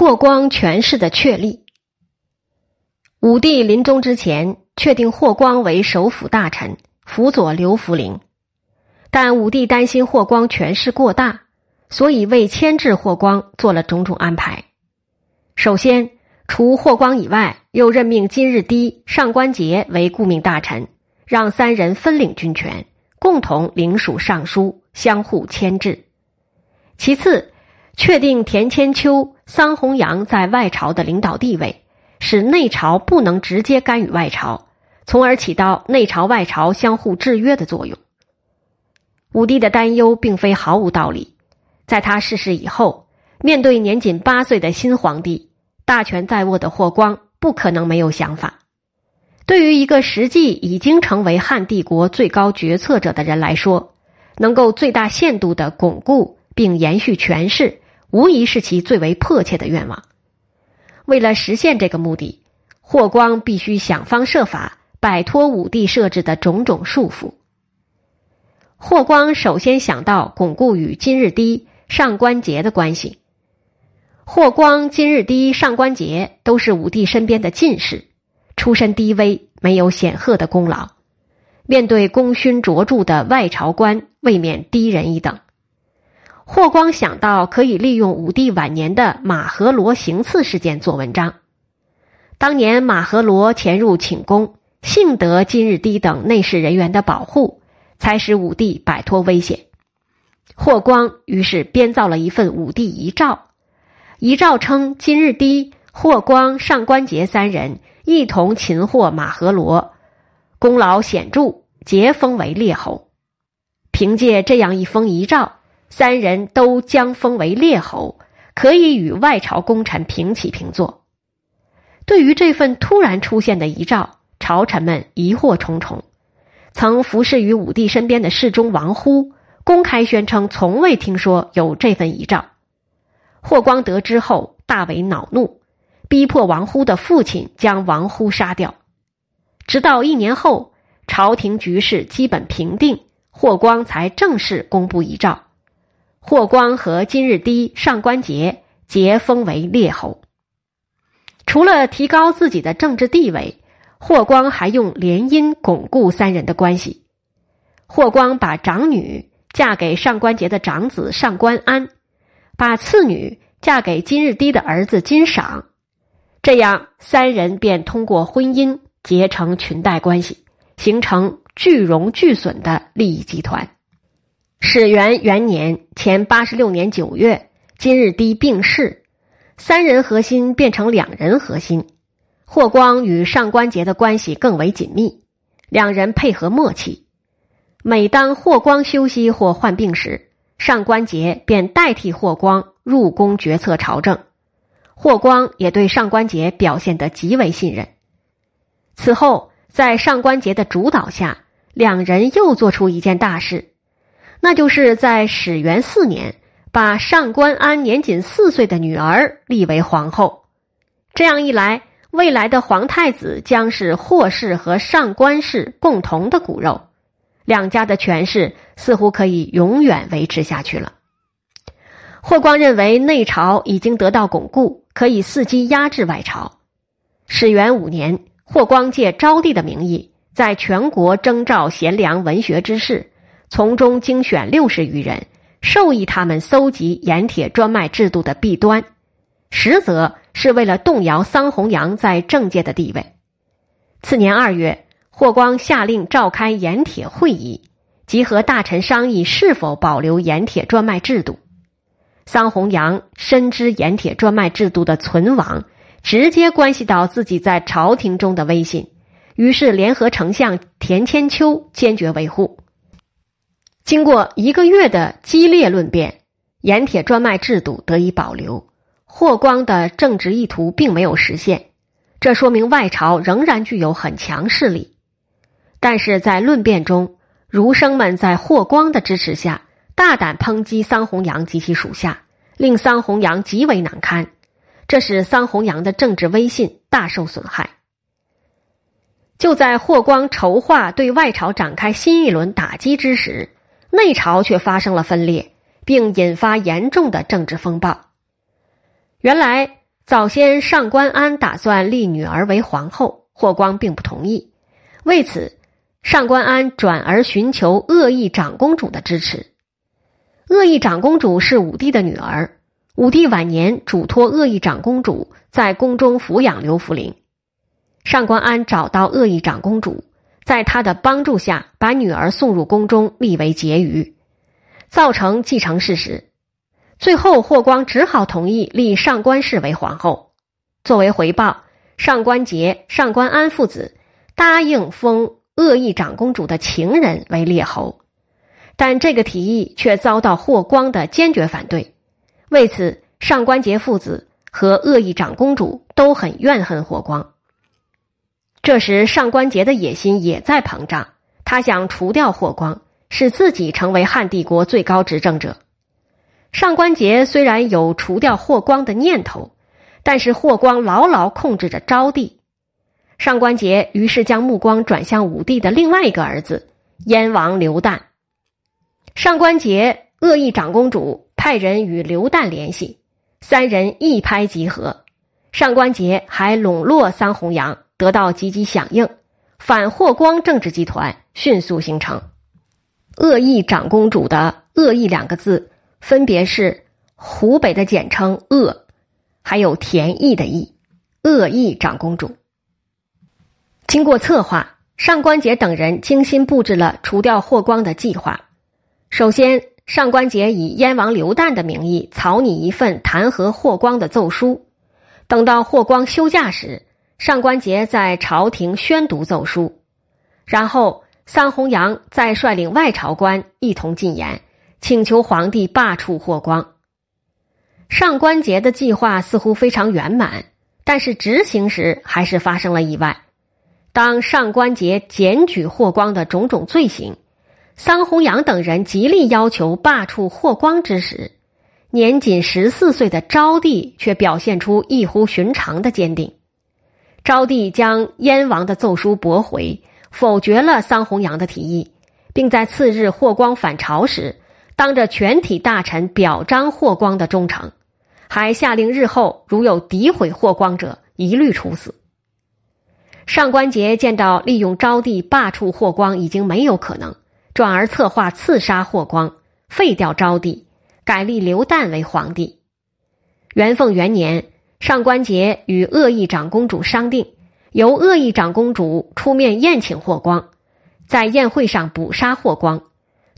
霍光权势的确立。武帝临终之前，确定霍光为首辅大臣，辅佐刘弗陵。但武帝担心霍光权势过大，所以为牵制霍光做了种种安排。首先，除霍光以外，又任命金日低、上官桀为顾命大臣，让三人分领军权，共同领属尚书，相互牵制。其次，确定田千秋。桑弘羊在外朝的领导地位，使内朝不能直接干预外朝，从而起到内朝外朝相互制约的作用。武帝的担忧并非毫无道理，在他逝世以后，面对年仅八岁的新皇帝，大权在握的霍光不可能没有想法。对于一个实际已经成为汉帝国最高决策者的人来说，能够最大限度的巩固并延续权势。无疑是其最为迫切的愿望。为了实现这个目的，霍光必须想方设法摆脱武帝设置的种种束缚。霍光首先想到巩固与金日低、上官桀的关系。霍光、金日低、上官桀都是武帝身边的进士，出身低微，没有显赫的功劳，面对功勋卓著的外朝官，未免低人一等。霍光想到可以利用武帝晚年的马和罗行刺事件做文章。当年马和罗潜入寝宫，幸得金日低等内侍人员的保护，才使武帝摆脱危险。霍光于是编造了一份武帝遗诏，遗诏称金日低、霍光、上官桀三人一同擒获马和罗，功劳显著，皆封为列侯。凭借这样一封遗诏。三人都将封为列侯，可以与外朝功臣平起平坐。对于这份突然出现的遗诏，朝臣们疑惑重重。曾服侍于武帝身边的侍中王忽公开宣称，从未听说有这份遗诏。霍光得知后大为恼怒，逼迫王忽的父亲将王忽杀掉。直到一年后，朝廷局势基本平定，霍光才正式公布遗诏。霍光和金日低、上官桀皆封为列侯。除了提高自己的政治地位，霍光还用联姻巩固三人的关系。霍光把长女嫁给上官桀的长子上官安，把次女嫁给金日低的儿子金赏，这样三人便通过婚姻结成裙带关系，形成聚荣俱损的利益集团。始元元年前八十六年九月，今日低病逝，三人核心变成两人核心。霍光与上官桀的关系更为紧密，两人配合默契。每当霍光休息或患病时，上官桀便代替霍光入宫决策朝政。霍光也对上官桀表现得极为信任。此后，在上官桀的主导下，两人又做出一件大事。那就是在始元四年，把上官安年仅四岁的女儿立为皇后。这样一来，未来的皇太子将是霍氏和上官氏共同的骨肉，两家的权势似乎可以永远维持下去了。霍光认为内朝已经得到巩固，可以伺机压制外朝。始元五年，霍光借昭帝的名义，在全国征召贤良文学之士。从中精选六十余人，授意他们搜集盐铁专卖制度的弊端，实则是为了动摇桑弘羊在政界的地位。次年二月，霍光下令召开盐铁会议，集合大臣商议是否保留盐铁专卖制度。桑弘羊深知盐铁专卖制度的存亡直接关系到自己在朝廷中的威信，于是联合丞相田千秋坚决维护。经过一个月的激烈论辩，盐铁专卖制度得以保留。霍光的政治意图并没有实现，这说明外朝仍然具有很强势力。但是在论辩中，儒生们在霍光的支持下，大胆抨击桑弘羊及其属下，令桑弘羊极为难堪，这使桑弘羊的政治威信大受损害。就在霍光筹划对外朝展开新一轮打击之时。内朝却发生了分裂，并引发严重的政治风暴。原来，早先上官安打算立女儿为皇后，霍光并不同意。为此，上官安转而寻求恶意长公主的支持。恶意长公主是武帝的女儿，武帝晚年嘱托恶意长公主在宫中抚养刘弗陵。上官安找到恶意长公主，在他的帮助下，把女儿送入宫中，立为婕妤，造成继承事实。最后，霍光只好同意立上官氏为皇后。作为回报，上官桀、上官安父子答应封鄂邑长公主的情人为列侯，但这个提议却遭到霍光的坚决反对。为此，上官桀父子和鄂邑长公主都很怨恨霍光。这时，上官桀的野心也在膨胀，他想除掉霍光，使自己成为汉帝国最高执政者。上官桀虽然有除掉霍光的念头，但是霍光牢牢控制着昭帝。上官桀于是将目光转向武帝的另外一个儿子燕王刘旦。上官桀恶意长公主派人与刘旦联系，三人一拍即合。上官桀还笼络桑弘羊，得到积极响应，反霍光政治集团迅速形成。恶意长公主的“恶意”两个字。分别是湖北的简称“鄂”，还有田邑的“邑”，鄂邑长公主。经过策划，上官桀等人精心布置了除掉霍光的计划。首先，上官桀以燕王刘旦的名义草拟一份弹劾霍光的奏书，等到霍光休假时，上官桀在朝廷宣读奏书，然后桑弘羊再率领外朝官一同进言。请求皇帝罢黜霍光。上官桀的计划似乎非常圆满，但是执行时还是发生了意外。当上官桀检举霍光的种种罪行，桑弘羊等人极力要求罢黜霍光之时，年仅十四岁的昭帝却表现出异乎寻常的坚定。昭帝将燕王的奏书驳回，否决了桑弘羊的提议，并在次日霍光返朝时。当着全体大臣表彰霍光的忠诚，还下令日后如有诋毁霍光者，一律处死。上官桀见到利用昭帝罢黜霍光已经没有可能，转而策划刺杀霍光，废掉昭帝，改立刘旦为皇帝。元凤元年，上官桀与鄂邑长公主商定，由鄂邑长公主出面宴请霍光，在宴会上捕杀霍光，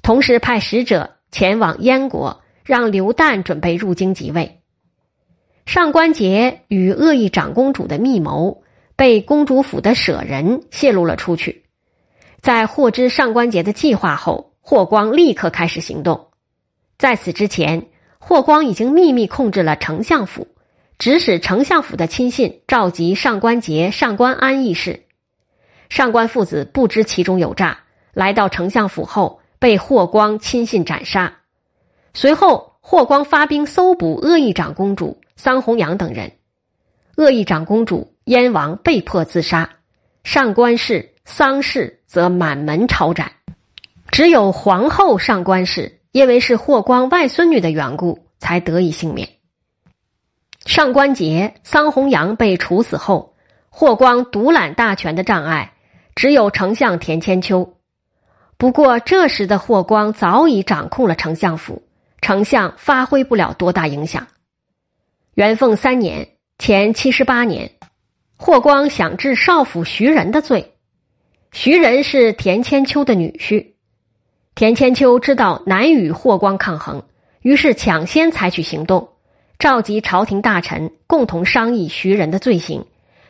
同时派使者。前往燕国，让刘旦准备入京即位。上官桀与恶意长公主的密谋被公主府的舍人泄露了出去。在获知上官桀的计划后，霍光立刻开始行动。在此之前，霍光已经秘密控制了丞相府，指使丞相府的亲信召集上官桀、上官安议事。上官父子不知其中有诈，来到丞相府后。被霍光亲信斩杀，随后霍光发兵搜捕恶意长公主桑弘羊等人，恶意长公主燕王被迫自杀，上官氏、桑氏则满门抄斩，只有皇后上官氏因为是霍光外孙女的缘故才得以幸免。上官桀、桑弘羊被处死后，霍光独揽大权的障碍只有丞相田千秋。不过，这时的霍光早已掌控了丞相府，丞相发挥不了多大影响。元凤三年（前七十八年），霍光想治少府徐仁的罪。徐仁是田千秋的女婿。田千秋知道难与霍光抗衡，于是抢先采取行动，召集朝廷大臣共同商议徐仁的罪行，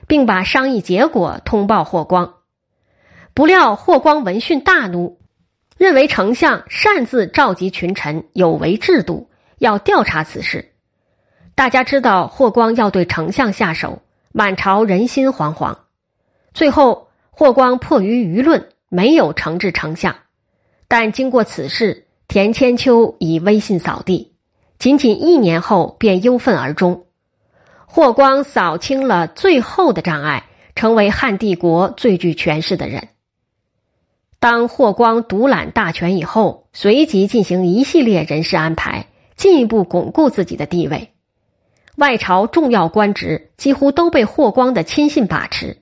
并把商议结果通报霍光。不料霍光闻讯大怒。认为丞相擅自召集群臣有违制度，要调查此事。大家知道霍光要对丞相下手，满朝人心惶惶。最后，霍光迫于舆论，没有惩治丞相。但经过此事，田千秋以威信扫地，仅仅一年后便忧愤而终。霍光扫清了最后的障碍，成为汉帝国最具权势的人。当霍光独揽大权以后，随即进行一系列人事安排，进一步巩固自己的地位。外朝重要官职几乎都被霍光的亲信把持，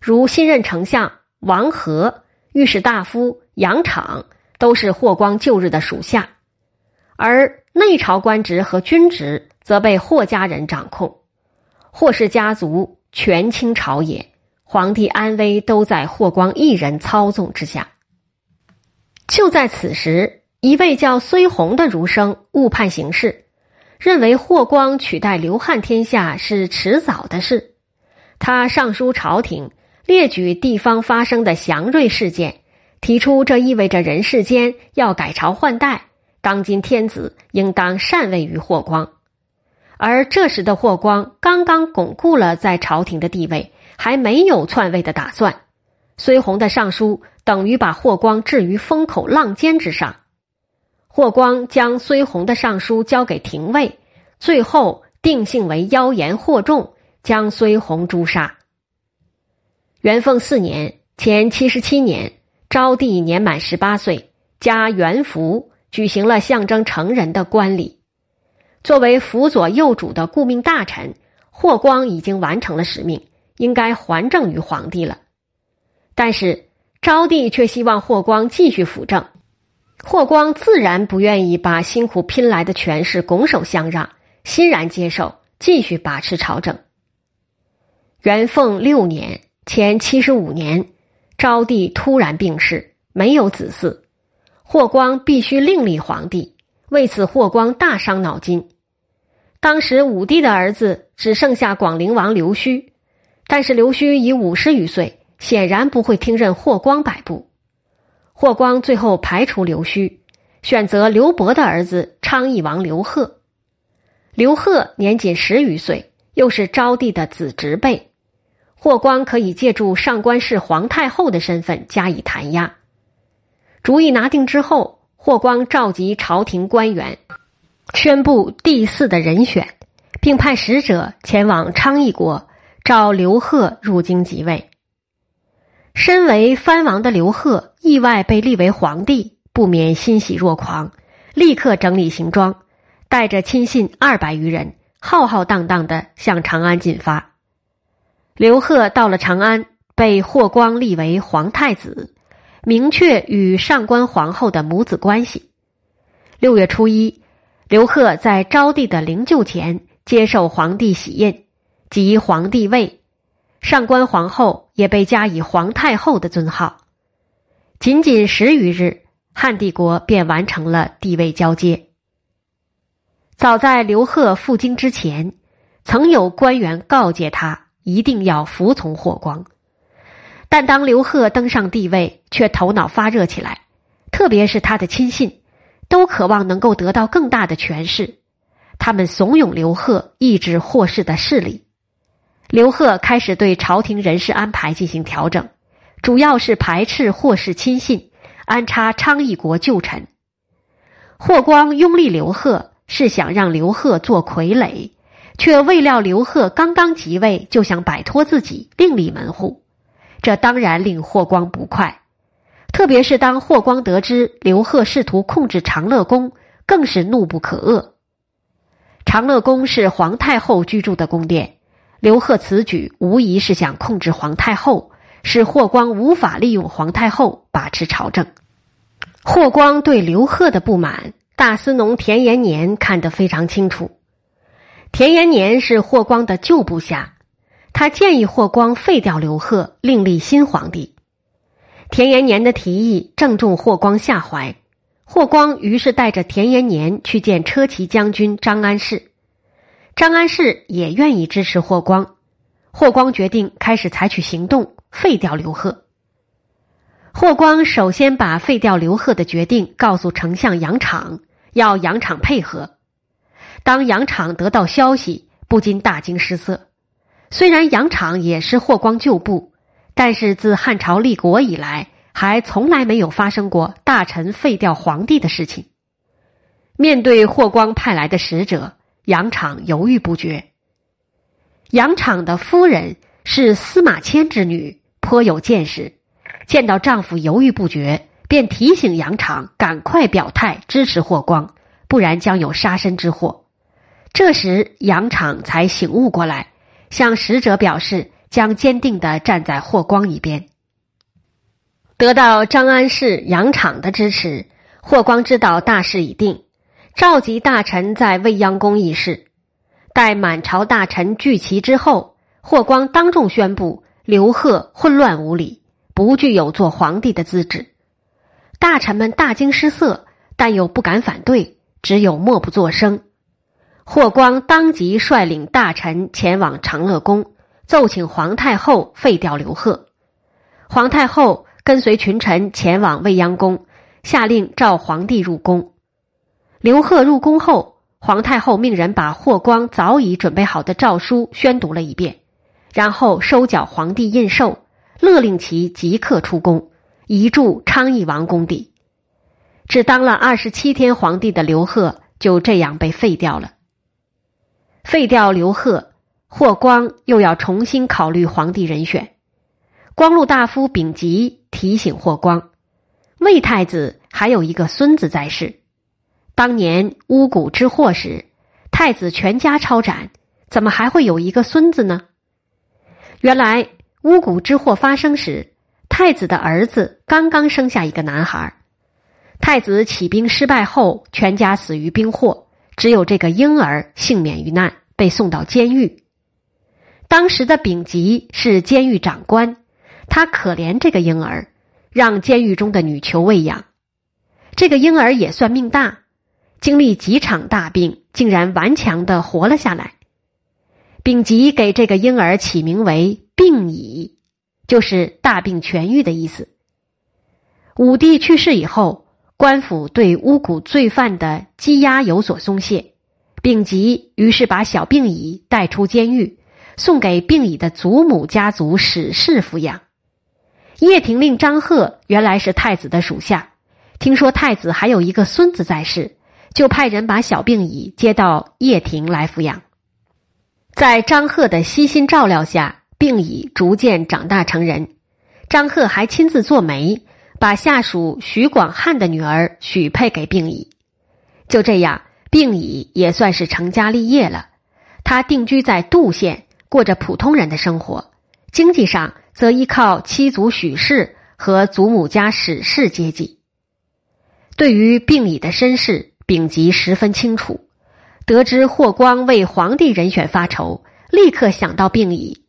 如新任丞相王和、御史大夫杨敞都是霍光旧日的属下，而内朝官职和军职则被霍家人掌控。霍氏家族权倾朝野，皇帝安危都在霍光一人操纵之下。就在此时，一位叫孙弘的儒生误判形势，认为霍光取代刘汉天下是迟早的事。他上书朝廷，列举地方发生的祥瑞事件，提出这意味着人世间要改朝换代，当今天子应当禅位于霍光。而这时的霍光刚刚巩固了在朝廷的地位，还没有篡位的打算。孙弘的上书等于把霍光置于风口浪尖之上。霍光将孙弘的上书交给廷尉，最后定性为妖言惑众，将孙弘诛杀。元凤四年（前七十七年），昭帝年满十八岁，加元服，举行了象征成人的冠礼。作为辅佐幼主的顾命大臣，霍光已经完成了使命，应该还政于皇帝了。但是昭帝却希望霍光继续辅政，霍光自然不愿意把辛苦拼来的权势拱手相让，欣然接受，继续把持朝政。元凤六年（前七十五年），昭帝突然病逝，没有子嗣，霍光必须另立皇帝。为此，霍光大伤脑筋。当时武帝的儿子只剩下广陵王刘胥，但是刘胥已五十余岁，显然不会听任霍光摆布。霍光最后排除刘胥，选择刘伯的儿子昌邑王刘贺。刘贺年仅十余岁，又是昭帝的子侄辈，霍光可以借助上官氏皇太后的身份加以弹压。主意拿定之后。霍光召集朝廷官员，宣布第四的人选，并派使者前往昌邑国召刘贺入京即位。身为藩王的刘贺意外被立为皇帝，不免欣喜若狂，立刻整理行装，带着亲信二百余人，浩浩荡荡的向长安进发。刘贺到了长安，被霍光立为皇太子。明确与上官皇后的母子关系。六月初一，刘贺在昭帝的灵柩前接受皇帝玺印，即皇帝位。上官皇后也被加以皇太后的尊号。仅仅十余日，汉帝国便完成了帝位交接。早在刘贺赴京之前，曾有官员告诫他一定要服从霍光。但当刘贺登上帝位，却头脑发热起来，特别是他的亲信，都渴望能够得到更大的权势。他们怂恿刘贺抑制霍氏的势力。刘贺开始对朝廷人事安排进行调整，主要是排斥霍氏亲信，安插昌邑国旧臣。霍光拥立刘贺，是想让刘贺做傀儡，却未料刘贺刚刚即位，就想摆脱自己，另立门户。这当然令霍光不快，特别是当霍光得知刘贺试图控制长乐宫，更是怒不可遏。长乐宫是皇太后居住的宫殿，刘贺此举无疑是想控制皇太后，使霍光无法利用皇太后把持朝政。霍光对刘贺的不满，大司农田延年看得非常清楚。田延年是霍光的旧部下。他建议霍光废掉刘贺，另立新皇帝。田延年的提议正中霍光下怀，霍光于是带着田延年去见车骑将军张安世。张安世也愿意支持霍光，霍光决定开始采取行动，废掉刘贺。霍光首先把废掉刘贺的决定告诉丞相杨敞，要杨敞配合。当杨敞得到消息，不禁大惊失色。虽然杨敞也是霍光旧部，但是自汉朝立国以来，还从来没有发生过大臣废掉皇帝的事情。面对霍光派来的使者，杨敞犹豫不决。杨敞的夫人是司马迁之女，颇有见识，见到丈夫犹豫不决，便提醒杨敞赶快表态支持霍光，不然将有杀身之祸。这时杨敞才醒悟过来，向使者表示将坚定的站在霍光一边。得到张安世、杨敞的支持，霍光知道大势已定，召集大臣在未央宫议事。待满朝大臣聚齐之后，霍光当众宣布刘贺混乱无礼，不具有做皇帝的资质。大臣们大惊失色，但又不敢反对，只有默不作声。霍光当即率领大臣前往长乐宫，奏请皇太后废掉刘贺。皇太后。跟随群臣前往未央宫，下令召皇帝入宫。刘贺入宫后，皇太后命人把霍光早已准备好的诏书宣读了一遍，然后收缴皇帝印绶，勒令其即刻出宫，移驻昌邑王宫邸。只当了二十七天皇帝的刘贺就这样被废掉了。废掉刘贺，霍光又要重新考虑皇帝人选。光禄大夫丙吉提醒霍光，魏太子还有一个孙子在世。当年巫蛊之祸时，太子全家抄斩，怎么还会有一个孙子呢？原来巫蛊之祸发生时，太子的儿子刚刚生下一个男孩。太子起兵失败后，全家死于兵祸，只有这个婴儿幸免于难，被送到监狱。当时的丙吉是监狱长官。他可怜这个婴儿，让监狱中的女囚喂养。这个婴儿也算命大，经历几场大病，竟然顽强的活了下来。丙吉给这个婴儿起名为“病已”，就是大病痊愈的意思。武帝去世以后，官府对巫蛊罪犯的羁押有所松懈，丙吉于是把小病已带出监狱，送给病已的祖母家族史氏抚养。叶廷令张贺原来是太子的属下，听说太子还有一个孙子在世，就派人把小病已接到叶廷来抚养。在张贺的悉心照料下，病已逐渐长大成人。张贺还亲自做媒，把下属许广汉的女儿许配给病已。就这样，病已也算是成家立业了。他定居在杜县，过着普通人的生活，经济上。则依靠妻族许氏和祖母家史氏接济。对于病已的身世，丙吉十分清楚。得知霍光为皇帝人选发愁，立刻想到病已。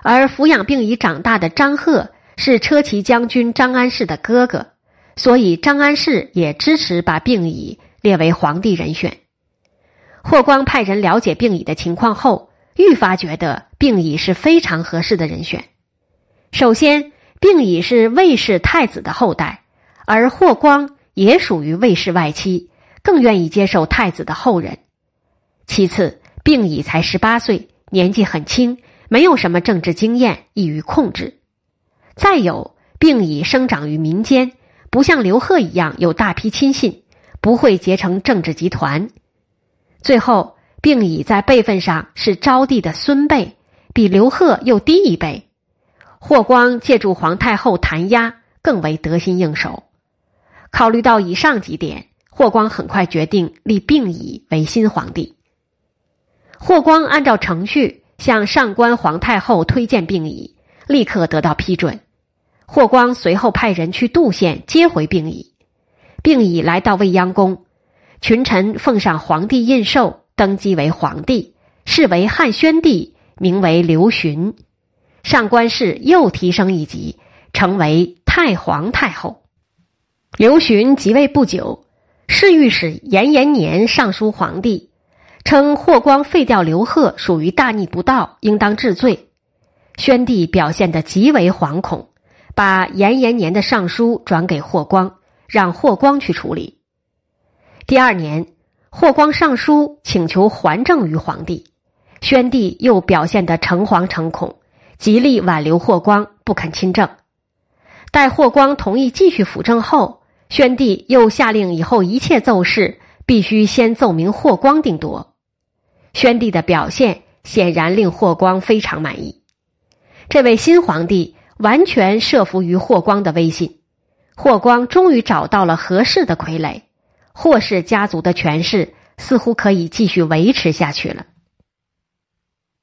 而抚养病已长大的张贺是车骑将军张安世的哥哥，所以张安世也支持把病已列为皇帝人选。霍光派人了解病已的情况后，愈发觉得病已是非常合适的人选。首先，病已是魏氏太子的后代，而霍光也属于魏氏外戚，更愿意接受太子的后人。其次，病已才十八岁，年纪很轻，没有什么政治经验，易于控制。再有，病已生长于民间，不像刘贺一样有大批亲信，不会结成政治集团。最后，病已在辈分上是昭帝的孙辈，比刘贺又低一辈。霍光借助皇太后弹压，更为得心应手。考虑到以上几点，霍光很快决定立病已为新皇帝。霍光按照程序向上官皇太后推荐病已，立刻得到批准。霍光随后派人去杜县接回病已。病已来到未央宫，群臣奉上皇帝印绶，登基为皇帝，是为汉宣帝，名为刘询。上官氏又提升一级，成为太皇太后。刘询即位不久，侍御史严延年上书皇帝，称霍光废掉刘贺属于大逆不道，应当治罪。宣帝表现得极为惶恐，把严延年的上书转给霍光，让霍光去处理。第二年，霍光上书请求还政于皇帝，宣帝又表现得诚惶诚恐。极力挽留霍光，不肯亲政。待霍光同意继续辅政后，宣帝又下令以后一切奏事必须先奏明霍光定夺。宣帝的表现显然令霍光非常满意。这位新皇帝完全慑服于霍光的威信，霍光终于找到了合适的傀儡。霍氏家族的权势似乎可以继续维持下去了。